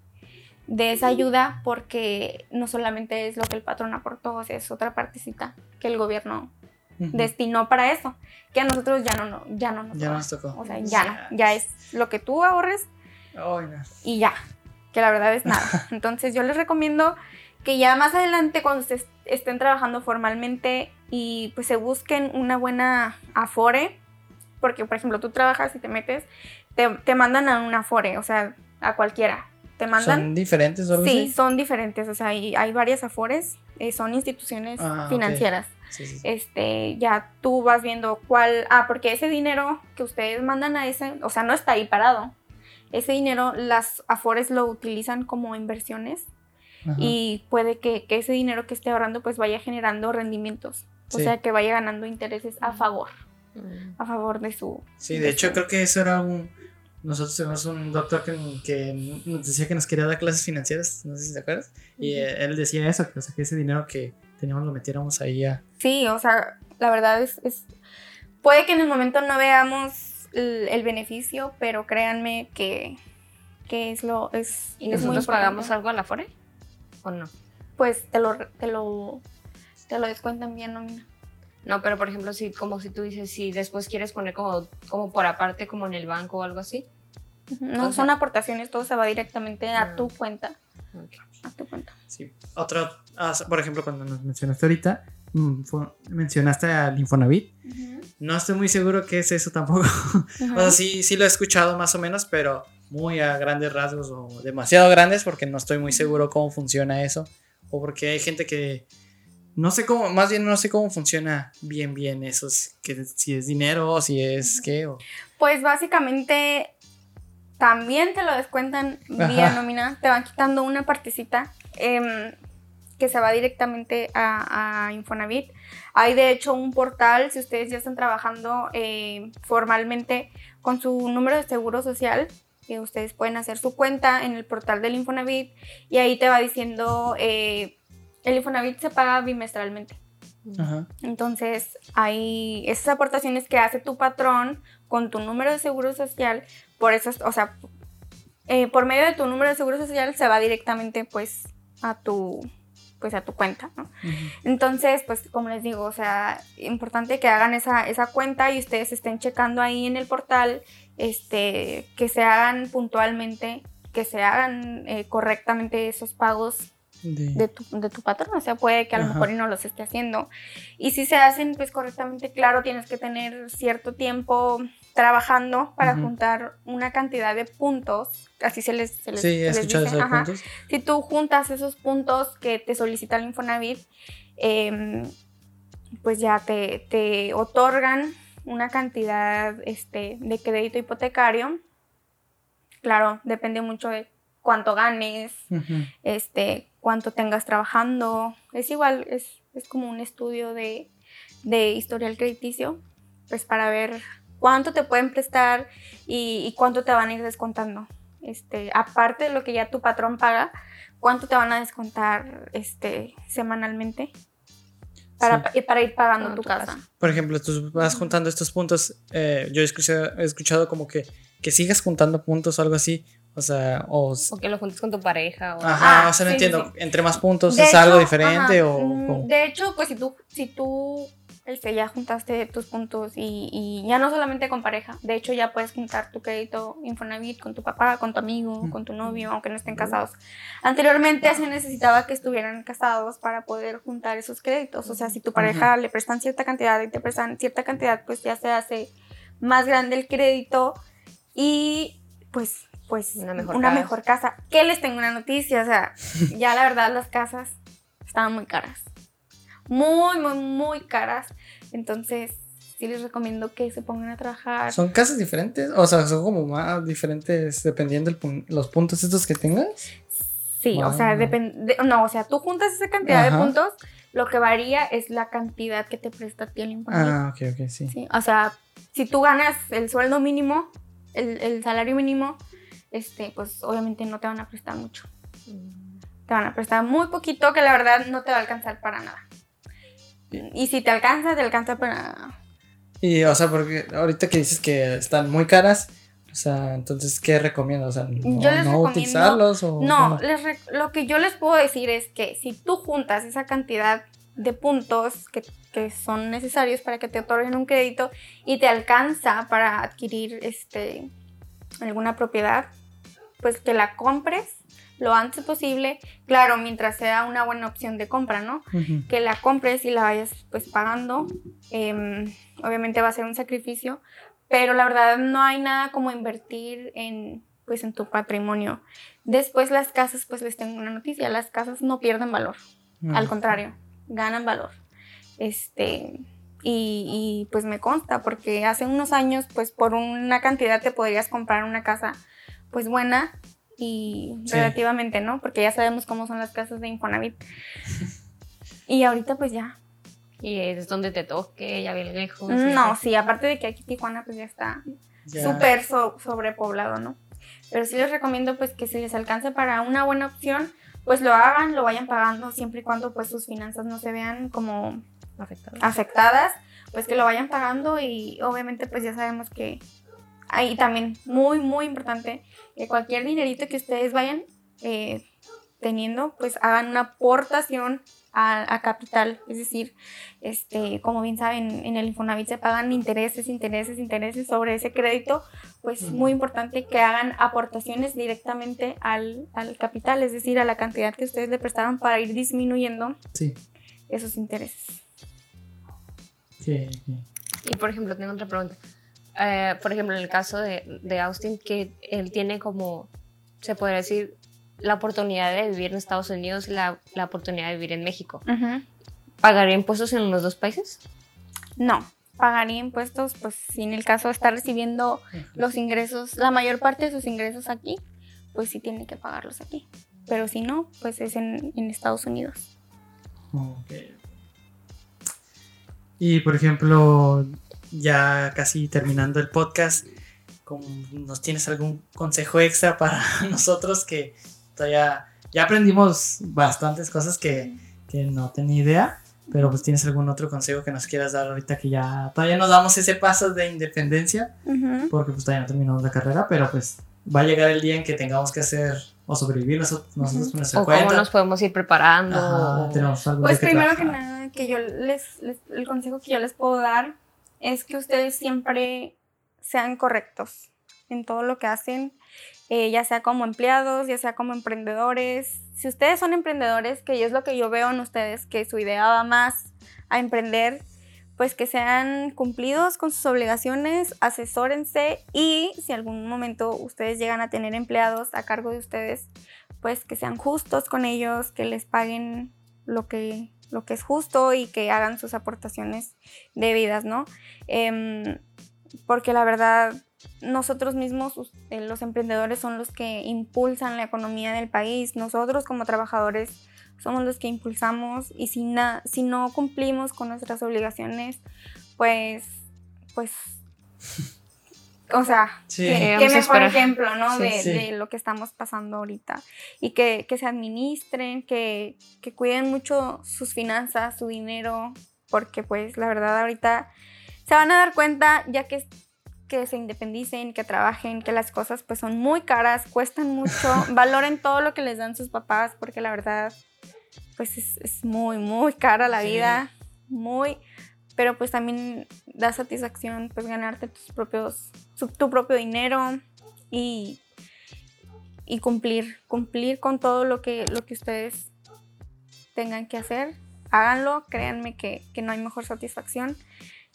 de esa ayuda porque no solamente es lo que el patrón aportó, o sea, es otra partecita que el gobierno destinó para eso, que a nosotros ya no, no, ya no nos Ya nos tocó. O sea, ya no, ya es lo que tú ahorres Ay, no. y ya, que la verdad es nada. Entonces yo les recomiendo que ya más adelante cuando ustedes estén trabajando formalmente y pues se busquen una buena afore, porque por ejemplo tú trabajas y te metes, te, te mandan a un afore, o sea, a cualquiera. Te mandan. ¿Son diferentes o Sí, así? son diferentes, o sea, hay, hay varias afores, eh, son instituciones Ah, financieras. Sí, sí, sí. Este, ya tú vas viendo cuál, ah, porque ese dinero que ustedes mandan a ese, o sea, no está ahí parado. Ese dinero las afores lo utilizan como inversiones Ajá. y puede que, que ese dinero que esté ahorrando pues vaya generando rendimientos. O sea, que vaya ganando intereses a favor, Mm. a favor de su... Sí, de hecho creo que eso era un... Nosotros tenemos un doctor que, que nos decía que nos quería dar clases financieras, no sé si te acuerdas. Y él decía eso, que, o sea, que ese dinero que teníamos lo metiéramos ahí a... Sí, o sea, la verdad es, es- Puede que en el momento no veamos el, el beneficio, pero créanme que, que es lo... Es, ¿Y es muy nosotros pagamos importante. algo a la FORE? ¿O no? Pues te lo, te lo, te lo descuentan bien nómina. No, pero por ejemplo, si, como si tú dices, si después quieres poner como, como por aparte, como en el banco o algo así. No O son sea- aportaciones, todo se va directamente a tu cuenta. Ok. A tu cuenta. Sí. Otro, por ejemplo, cuando nos mencionaste ahorita, mm, mencionaste al Infonavit. No estoy muy seguro qué es eso tampoco. O sea, sí, sí lo he escuchado más o menos, pero muy a grandes rasgos o demasiado grandes porque no estoy muy seguro cómo funciona eso. O porque hay gente que no sé cómo, más bien no sé cómo funciona bien bien eso, si- que si es dinero o si es qué. O, Pues básicamente también te lo descuentan vía nómina, te van quitando una partecita em, que se va directamente a, a Infonavit. Hay de hecho un portal, si ustedes ya están trabajando eh, formalmente con su número de seguro social, que ustedes pueden hacer su cuenta en el portal del Infonavit y ahí te va diciendo, eh, el Infonavit se paga bimestralmente. ajá. Entonces, hay esas aportaciones que hace tu patrón con tu número de seguro social, por eso, o sea, eh, por medio de tu número de seguro social se va directamente pues a tu pues a tu cuenta, ¿no? Entonces, pues como les digo, o sea, importante que hagan esa, esa cuenta y ustedes estén checando ahí en el portal, este, que se hagan puntualmente, que se hagan eh, correctamente esos pagos De- de tu, de tu patrón, o sea, puede que a lo mejor y no los esté haciendo. Y si se hacen pues correctamente, claro, tienes que tener cierto tiempo trabajando para juntar una cantidad de puntos, así se les, se les, sí, se les dice, ajá. Si tú juntas esos puntos que te solicita el Infonavit, em, pues ya te, te otorgan una cantidad este, de crédito hipotecario. Claro, depende mucho de cuánto ganes, este, cuánto tengas trabajando. Es igual, es, es como un estudio de, de historial crediticio, pues para ver cuánto te pueden prestar y, y cuánto te van a ir descontando. Este, aparte de lo que ya tu patrón paga, cuánto te van a descontar este, semanalmente para, Sí. y para ir pagando Ah, tu tu casa. casa. Por ejemplo, tú vas juntando estos puntos. eh, yo he escuchado, he escuchado como que, que sigas juntando puntos o algo así. O sea, o, O que lo juntes con tu pareja. O... Ajá, Ah, o sea, no sí, sí, entiendo. sí. Entre más puntos De es algo hecho, diferente ajá, o. mm, cómo? De hecho, pues si tú, si tú este, ya juntaste tus puntos y, y ya no solamente con pareja, de hecho ya puedes juntar tu crédito Infonavit con tu papá, con tu amigo, Mm. con tu novio, aunque no estén casados. Anteriormente se necesitaba que estuvieran casados para poder juntar esos créditos. O sea, si tu pareja le prestan cierta cantidad y te prestan cierta cantidad, pues ya se hace más grande el crédito y pues pues Una mejor una casa. mejor casa. Que les tengo una noticia, o sea, ya la verdad las casas estaban muy caras. Muy, muy, muy caras. Entonces, sí les recomiendo que se pongan a trabajar. ¿Son casas diferentes? O sea, son como más diferentes dependiendo los puntos estos que tengas. Sí, o sea, depende. No, o sea, tú juntas esa cantidad Ajá. de puntos, lo que varía es la cantidad que te presta a ti el Infonavit. Ah, ok, ok, sí. Sí, o sea, si tú ganas el sueldo mínimo, el, el salario mínimo, este, pues obviamente no te van a prestar mucho. Mm. Te van a prestar muy poquito que la verdad no te va a alcanzar para nada. Y si te alcanza, te alcanza para... Y, o sea, porque ahorita que dices que están muy caras, o sea, entonces, ¿qué recomiendas? O sea, no, Yo les no recomiendo- utilizarlos o. No, cómo? les re- lo que yo les puedo decir es que si tú juntas esa cantidad de puntos que, que son necesarios para que te otorguen un crédito y te alcanza para adquirir este, alguna propiedad, pues que la compres, lo antes posible, claro, mientras sea una buena opción de compra, ¿no? Que la compres y la vayas pues pagando, em, obviamente va a ser un sacrificio, pero la verdad no hay nada como invertir en pues en tu patrimonio. Después las casas, pues les tengo una noticia, las casas no pierden valor. Al contrario, ganan valor. Este, y, y, pues me consta, porque hace unos años, pues por una cantidad te podrías comprar una casa, pues buena y Sí. relativamente, ¿no? Porque ya sabemos cómo son las casas de Infonavit. y ahorita, pues ya. Y es donde te toque, ya bien lejos. No, sí, aparte de que aquí Tijuana, pues ya está súper so- sobrepoblado, ¿no? Pero sí les recomiendo pues que si les alcance para una buena opción, pues lo hagan, lo vayan pagando siempre y cuando pues sus finanzas no se vean como Afectado. afectadas, pues que lo vayan pagando y obviamente pues ya sabemos que ahí también muy muy importante que cualquier dinerito que ustedes vayan eh, teniendo pues hagan una aportación a, a capital, es decir, este, como bien saben, en el Infonavit se pagan intereses, intereses, intereses sobre ese crédito, pues muy importante que hagan aportaciones directamente al, al capital, es decir, a la cantidad que ustedes le prestaron para ir disminuyendo Sí. esos intereses. Ok, ok. Y por ejemplo, tengo otra pregunta. Eh, por ejemplo, en el caso de, de Austin, que él tiene como, se podría decir, la oportunidad de vivir en Estados Unidos y la, la oportunidad de vivir en México. ¿Pagaría impuestos en los dos países? No, pagaría impuestos, pues si en el caso de estar recibiendo los ingresos, la mayor parte de sus ingresos aquí, pues sí tiene que pagarlos aquí. Pero si no, pues es en, en Estados Unidos. Ok. Y por ejemplo, ya casi terminando el podcast, ¿cómo- ¿nos tienes algún consejo extra para nosotros que todavía ya aprendimos bastantes cosas que, que no tenía idea? Pero pues tienes algún otro consejo que nos quieras dar ahorita que ya todavía nos damos ese paso de independencia, porque pues todavía no terminamos la carrera, pero pues va a llegar el día en que tengamos que hacer o sobrevivir nosotros, nosotros nuestra ¿O cómo cuenta. nos podemos ir preparando? Ajá, O- tenemos algo Pues de primero que trabajar. nada, que yo les, les- el consejo que yo les puedo dar es que ustedes siempre sean correctos en todo lo que hacen, eh, ya sea como empleados, ya sea como emprendedores. Si ustedes son emprendedores, que es lo que yo veo en ustedes, que su idea va más a emprender, pues que sean cumplidos con sus obligaciones, asesórense y si algún momento ustedes llegan a tener empleados a cargo de ustedes, pues que sean justos con ellos, que les paguen lo que, lo que es justo y que hagan sus aportaciones debidas, ¿no? Em, porque la verdad, nosotros mismos, eh, los emprendedores, son los que impulsan la economía del país. Nosotros como trabajadores somos los que impulsamos y si, na- si no cumplimos con nuestras obligaciones, pues, pues, o sea, Sí. mejor ejemplo, ¿no? Sí, de, sí. de lo que estamos pasando ahorita. Y que, que se administren, que, que cuiden mucho sus finanzas, su dinero, porque pues la verdad ahorita se van a dar cuenta ya que, que se independicen, que trabajen, que las cosas pues son muy caras, cuestan mucho, valoren todo lo que les dan sus papás, porque la verdad pues es, es muy, muy cara la Sí. vida, muy, pero pues también da satisfacción pues ganarte tus propios, tu propio dinero y, y cumplir, cumplir con todo lo que, lo que ustedes tengan que hacer. Háganlo, créanme que, que no hay mejor satisfacción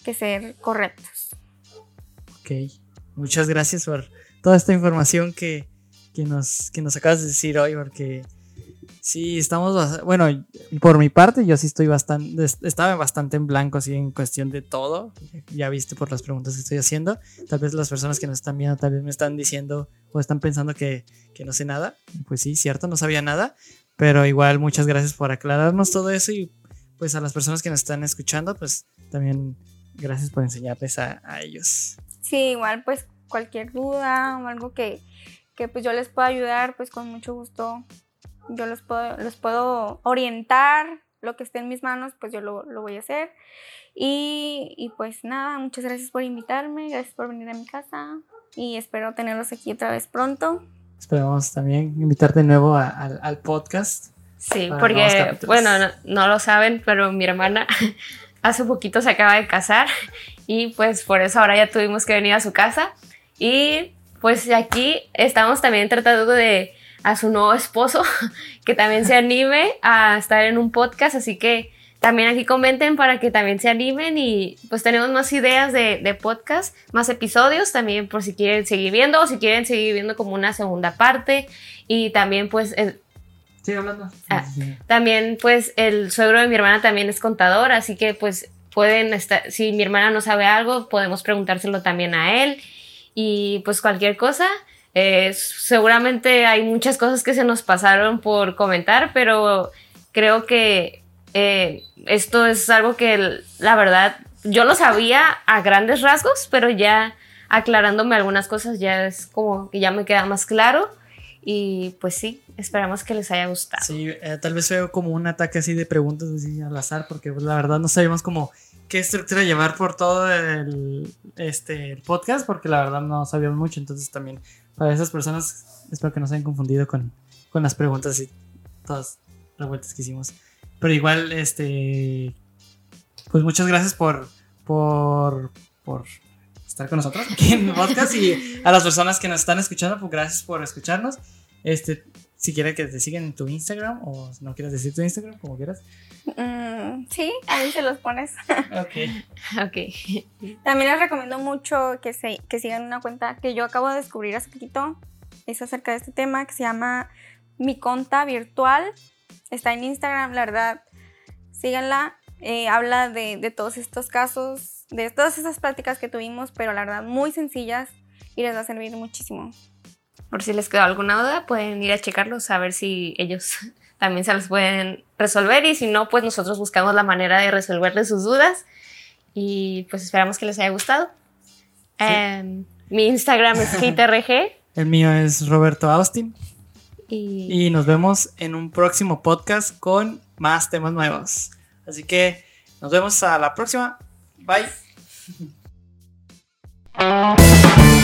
que ser correctos. Ok, muchas gracias por toda esta información que, que nos, que nos acabas de decir hoy, porque sí, estamos, bueno, por mi parte yo sí estoy bastante, est- estaba bastante en blanco, así en cuestión de todo, ya viste por las preguntas que estoy haciendo, tal vez las personas que nos están viendo tal vez me están diciendo o están pensando que, que no sé nada, pues sí, cierto, no sabía nada, pero igual muchas gracias por aclararnos todo eso y pues a las personas que nos están escuchando, pues también gracias por enseñarles a, a ellos. Sí, igual pues cualquier duda o algo que, que pues yo les pueda ayudar, pues con mucho gusto yo los puedo, los puedo orientar, lo que esté en mis manos, pues yo lo, lo voy a hacer. Y, y pues nada, muchas gracias por invitarme, gracias por venir a mi casa y espero tenerlos aquí otra vez pronto. Esperamos también invitarte de nuevo a- al- al podcast. Sí, porque, bueno, no, no lo saben, pero mi hermana hace poquito se acaba de casar y pues por eso ahora ya tuvimos que venir a su casa. Y pues aquí estamos también tratando de a su nuevo esposo, que también se anime a estar en un podcast, así que también aquí comenten para que también se animen y pues tenemos más ideas de, de, podcast, más episodios también por si quieren seguir viendo o si quieren seguir viendo como una segunda parte y también pues... El, Sigue hablando. Ah, también pues el suegro de mi hermana también es contador, así que pues pueden estar, si mi hermana no sabe algo, podemos preguntárselo también a él y pues cualquier cosa. Eh, seguramente hay muchas cosas que se nos pasaron por comentar, pero creo que eh, esto es algo que la verdad yo lo sabía a grandes rasgos, pero ya aclarándome algunas cosas ya es como que ya me queda más claro. Y pues sí, esperamos que les haya gustado. Sí, eh, tal vez fue como un ataque así de preguntas así al azar, porque pues, la verdad no sabíamos como qué estructura llevar por todo el, este, el podcast, porque la verdad no sabíamos mucho. Entonces también para esas personas espero que no se hayan confundido con, con las preguntas y todas las vueltas que hicimos. Pero igual, este. Pues muchas gracias por. por. por estar con nosotros aquí en el podcast. Y a las personas que nos están escuchando, pues gracias por escucharnos. Este, si quieren que te sigan en tu Instagram o no quieres decir tu Instagram, como quieras. Mm, sí, ahí se los pones. ok. Ok. También les recomiendo mucho que, se, que sigan una cuenta que yo acabo de descubrir hace poquito. Es acerca de este tema que se llama Mi Conta Virtual Está en Instagram, la verdad. Síganla. Eh, habla de, de, todos estos casos, de todas esas prácticas que tuvimos, pero la verdad muy sencillas y les va a servir muchísimo. Por si les quedó alguna duda, pueden ir a checarlos a ver si ellos también se los pueden resolver y si no, pues nosotros buscamos la manera de resolverles sus dudas y pues esperamos que les haya gustado. Sí. Eh, mi Instagram es KTRG. El mío es Roberto Austin. Y... nos vemos en un próximo podcast con más temas nuevos. Así que nos vemos a la próxima. Bye.